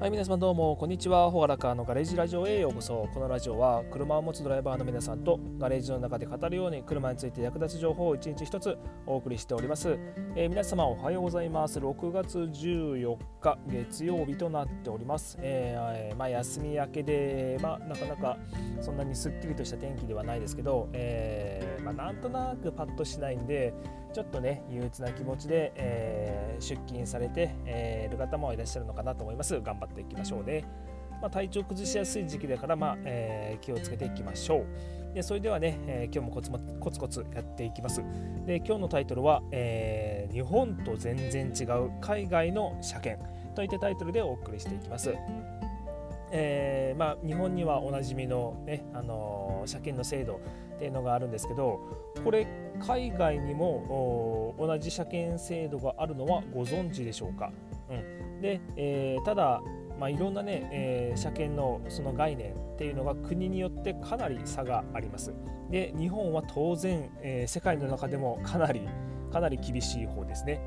はい皆様どうもこんにちは。ほがらかのガレージラジオへようこそ。このラジオは車を持つドライバーの皆さんとガレージの中で語るように車について役立つ情報を一日一つお送りしております、えー、皆様おはようございます。6月14日月曜日となっております、えー、まあ、休み明けでまあ、なかなかそんなにすっきりとした天気ではないですけど、えー、まあ、なんとなくパッとしないんでちょっとね憂鬱な気持ちで、え出勤されて、えいる方もいらっしゃるのかなと思います頑張っていきましょうね。まあ、体調崩しやすい時期だから、まあえー、気をつけていきましょう。でそれではね、えー、今日もコツコツコツやっていきます。で今日のタイトルは、えー、日本と全然違う海外の車検といったタイトルでお送りしていきます。えーまあ、日本にはおなじみの、ねあのー、車検の制度っていうのがあるんですけどこれ海外にも同じ車検制度があるのはご存知でしょうか、うん、で、えー、ただ、まあ、いろんなね、えー、車検のその概念っていうのが国によってかなり差があります。で日本は当然、えー、世界の中でもかなりかなり厳しい方ですね。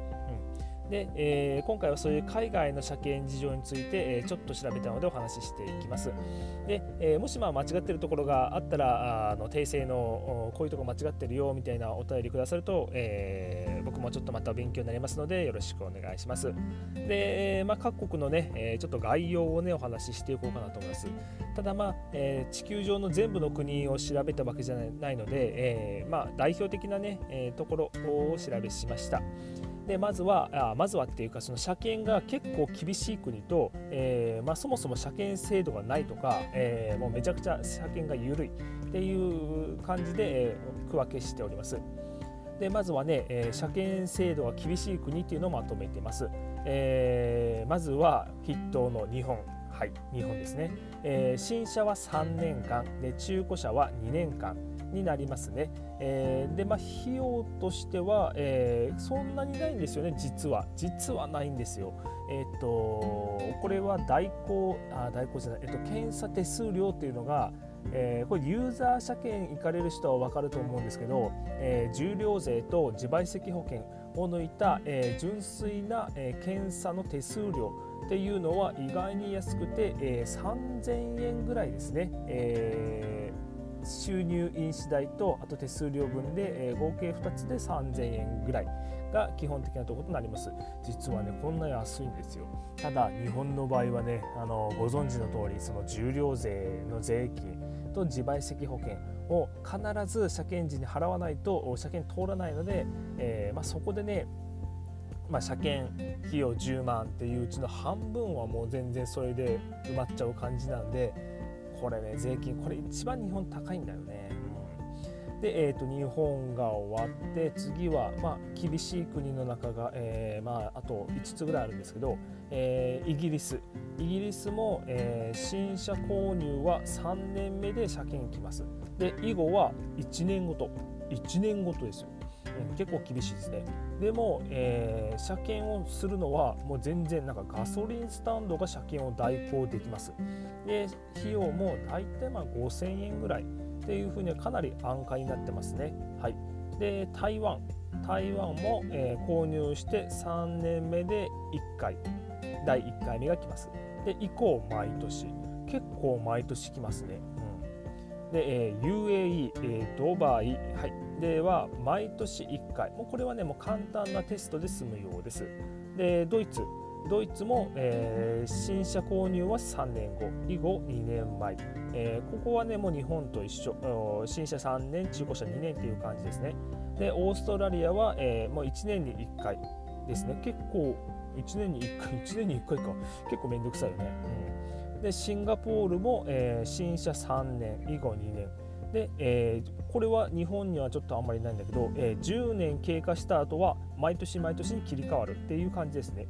で、えー、今回はそういう海外の車検事情について、えー、ちょっと調べたのでお話ししていきます。で、えー、もしまあ間違ってるところがあったらあの訂正のこういうとこ間違ってるよみたいなお便りくださると、え僕もちょっとまた勉強になりますのでよろしくお願いします。で、まあ、各国のね、えちょっと概要をねお話ししていこうかなと思います。ただまあ、え地球上の全部の国を調べたわけじゃないので、えまあ、代表的なね、えところを調べしました。でまずはあまずはっていうかその車検が結構厳しい国と、えーまあ、そもそも車検制度がないとか、えー、もうめちゃくちゃ車検が緩いっていう感じで、えー、区分けしております。でまずはね、え、車検制度が厳しい国っていうのをまとめてます。え、まずは筆頭の日本。はい、日本ですね、え、新車は3年間で中古車は2年間になりますね。えー、で、まあ、費用としては、えー、そんなにないんですよね、実は。実はないんですよ。えっ、と、これは代行、あ、代行じゃない、えっ、と、検査手数料っていうのが、えー、これユーザー車検行かれる人は分かると思うんですけど、えー、重量税と自賠責保険を抜いた、えー、純粋な、えー、検査の手数料っていうのは意外に安くて、えー、3000円ぐらいですね。えー収入印紙代とあと手数料分で、えー、合計2つで3000円ぐらいが基本的なところとなります。実はねこんな安いんですよ。ただ日本の場合はねあのご存知の通りその重量税の税金と自賠責保険を必ず車検時に払わないと車検通らないので、えー、まあ、そこでねまあ、車検費用10万っていううちの半分はもう全然それで埋まっちゃう感じなんでこれね税金これ一番日本高いんだよね、で、えーと、日本が終わって次は、まあ、厳しい国の中が、えー、まあ、あと5つぐらいあるんですけど、えー、イギリス。イギリスも、えー、新車購入は3年目で車検来ます。で以後は1年ごと。1年ごとですよ。結構厳しいですね。でも、えー、車検をするのはもう全然なんかガソリンスタンドが車検を代行できます。で費用も大体まあ5000円ぐらいっていうふうにかなり安価になってますね。はい。で台湾。台湾も、えー、購入して3年目で1回。第1回目が来ます。で以降毎年。結構毎年来ますね、うん、で、えー、UAE、えー、ドバイ、はい、では毎年1回。もうこれはねもう簡単なテストで済むようです。でドイツ。ドイツも、えー、新車購入は3年後。以後2年前、えー、ここはねもう日本と一緒。新車3年中古車2年っていう感じですね。でオーストラリアは、えー、もう1年に1回ですね。結構1年に1回1年に1回か。結構めんどくさいよね、うん、でシンガポールも、えー、新車3年。以後2年。で、えー、これは日本にはちょっとあんまりないんだけど、えー、10年経過した後は毎年毎年に切り替わるっていう感じですね。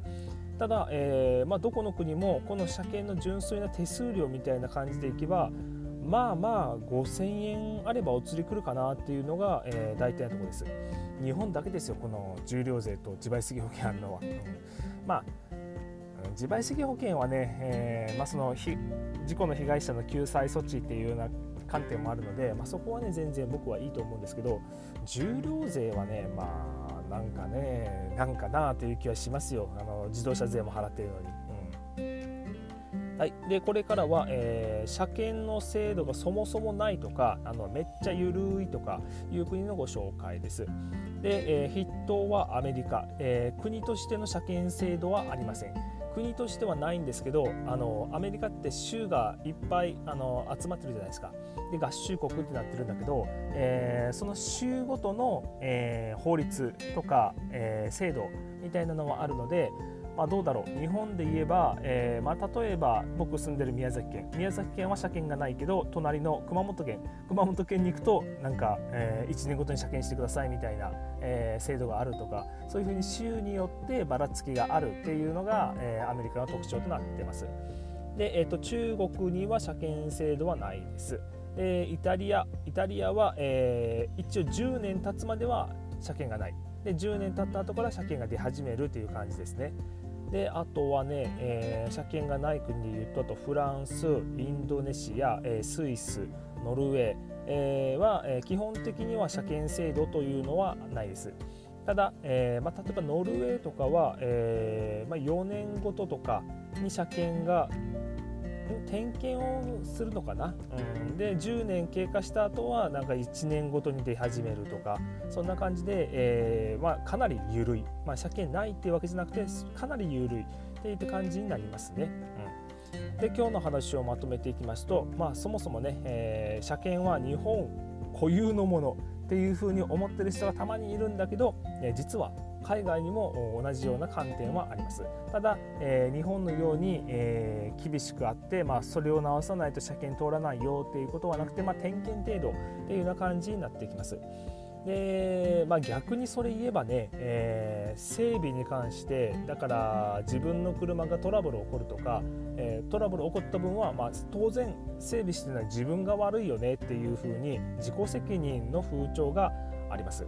ただ、えーまあ、どこの国もこの車検の純粋な手数料みたいな感じでいけばまあまあ5000円あればお釣り来るかなっていうのが、えー、大体のところです。日本だけですよ、この重量税と自賠責保険あるのは。まあ自賠責保険はね、えーまあ、その事故の被害者の救済措置っていうような観点もあるので、まあ、そこはね全然僕はいいと思うんですけど重量税はねまあなんかねなんかなという気はしますよあの自動車税も払ってるのに。はい、でこれからは、えー、車検の制度がそもそもないとかあのめっちゃ緩いとかいう国のご紹介です。で、えー、筆頭はアメリカ、えー、国としての車検制度はありません。国としてはないんですけどあのアメリカって州がいっぱいあの集まってるじゃないですか。で合衆国ってなってるんだけど、えー、その州ごとの、えー、法律とか、えー、制度みたいなのはあるのでまあ、どうだろう日本で言えば、えーまあ、例えば僕住んでる宮崎県宮崎県は車検がないけど隣の熊本県熊本県に行くとなんか、えー、1年ごとに車検してくださいみたいな、えー、制度があるとかそういうふうに州によってばらつきがあるっていうのが、えー、アメリカの特徴となってます。で、えーと、中国には車検制度はないです。でイタリアイタリアは、えー、一応10年経つまでは車検がないで10年経った後から車検が出始めるという感じですね。であとはね、えー、車検がない国でいうとあとフランスインドネシア、えー、スイスノルウェー、えー、は、えー、基本的には車検制度というのはないです。ただ、えーまあ、例えばノルウェーとかは、えーまあ、4年ごととかに車検が点検をするのかな、うん、で10年経過した後はなんか1年ごとに出始めるとかそんな感じで、えーまあ、かなり緩い、まあ、車検ないっていうわけじゃなくてかなり緩い。っていった感じになりますね。うん、で今日の話をまとめていきますと、まあ、そもそもね、えー、車検は日本固有のものっていうふうに思ってる人がたまにいるんだけど、えー、実は海外にも同じような観点はありますただ、えー、日本のように、えー、厳しくあって、まあ、それを直さないと車検通らないよっていうことはなくて、まあ、点検程度っていうような感じになってきますで、まあ、逆にそれ言えばね、えー、整備に関してだから自分の車がトラブル起こるとか、え、トラブル起こった分は、まあ、当然整備してない自分が悪いよねっていうふうに自己責任の風潮があります。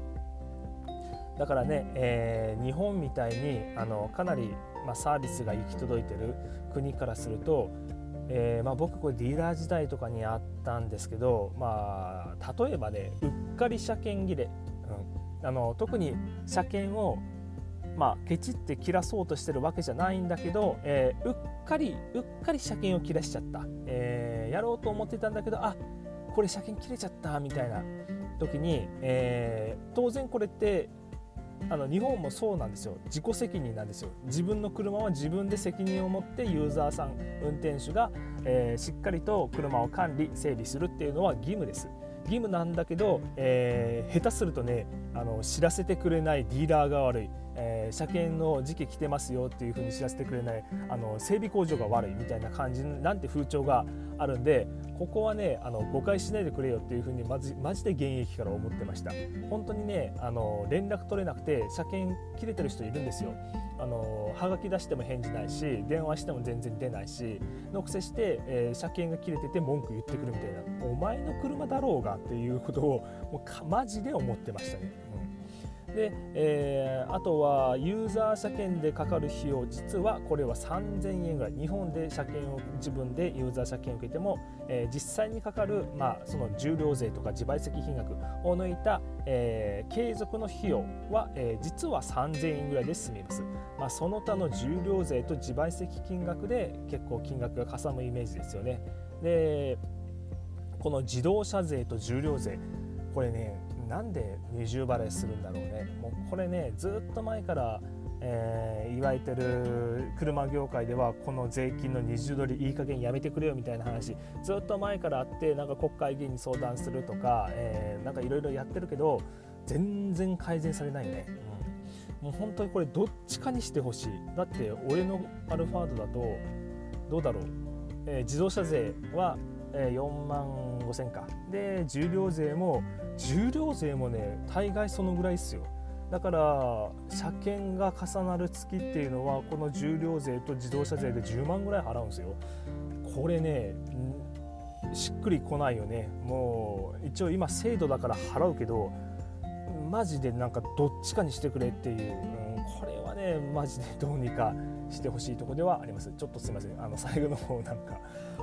だからね、えー、日本みたいにあのかなり、まあ、サービスが行き届いてる国からすると、えーまあ、僕これディーラー時代とかにあったんですけど、まあ、例えばねうっかり車検切れ、うん、あの特に車検をまあ、ケチって切らそうとしてるわけじゃないんだけど、えー、うっかりうっかり車検を切らしちゃった、えー、やろうと思ってたんだけどあこれ車検切れちゃったみたいな時に、えー、当然これってあの日本もそうなんですよ。自己責任なんですよ。自分の車は自分で責任を持ってユーザーさん運転手が、えー、しっかりと車を管理整備するっていうのは義務です。義務なんだけど、えー、下手するとねあの知らせてくれないディーラーが悪い。えー、車検の時期来てますよっていうふうに知らせてくれないあの整備工場が悪いみたいな感じなんて風潮があるんでここはねあの誤解しないでくれよっていうふうにまじマジで現役から思ってました。本当にねあの連絡取れなくて車検切れてる人いるんですよ。あのはがき出しても返事ないし電話しても全然出ないしのくせして、えー、車検が切れてて文句言ってくるみたいな。お前の車だろうがっていうことをもうマジで思ってましたね。で、えー、あとはユーザー車検でかかる費用実はこれは3000円ぐらい日本で車検を自分でユーザー車検を受けても、えー、実際にかかる、まあ、その重量税とか自賠責金額を抜いた、えー、継続の費用は、えー、実は3000円ぐらいで済みます、まあ、その他の重量税と自賠責金額で結構金額がかさむイメージですよね。でこの自動車税と重量税これねなんで二重払いするんだろうね。もうこれねずっと前から、えー、言われてる車業界ではこの税金の二重取りいい加減やめてくれよみたいな話ずっと前からあってなんか国会議員に相談するとか、えー、なんかいろいろやってるけど全然改善されないね、うん、もう本当にこれどっちかにしてほしい。だって俺のアルファードだとどうだろう、えー、自動車税は4万5千か。で重量税も重量税もね大概そのぐらいっすよ。だから車検が重なる月っていうのはこの重量税と自動車税で10万ぐらい払うんですよ。これねしっくりこないよね。もう一応今制度だから払うけどマジでなんかどっちかにしてくれっていう、うん、これはねマジでどうにかしてほしいとこではあります。ちょっとすいません。あの最後の方なんか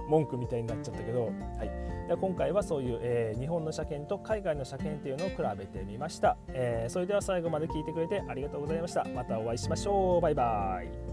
文句みたいになっちゃったけど、はい、で今回はそういう、えー、日本の車検と海外の車検っていうのを比べてみました、えー、それでは最後まで聞いてくれてありがとうございました。またお会いしましょう。バイバイ。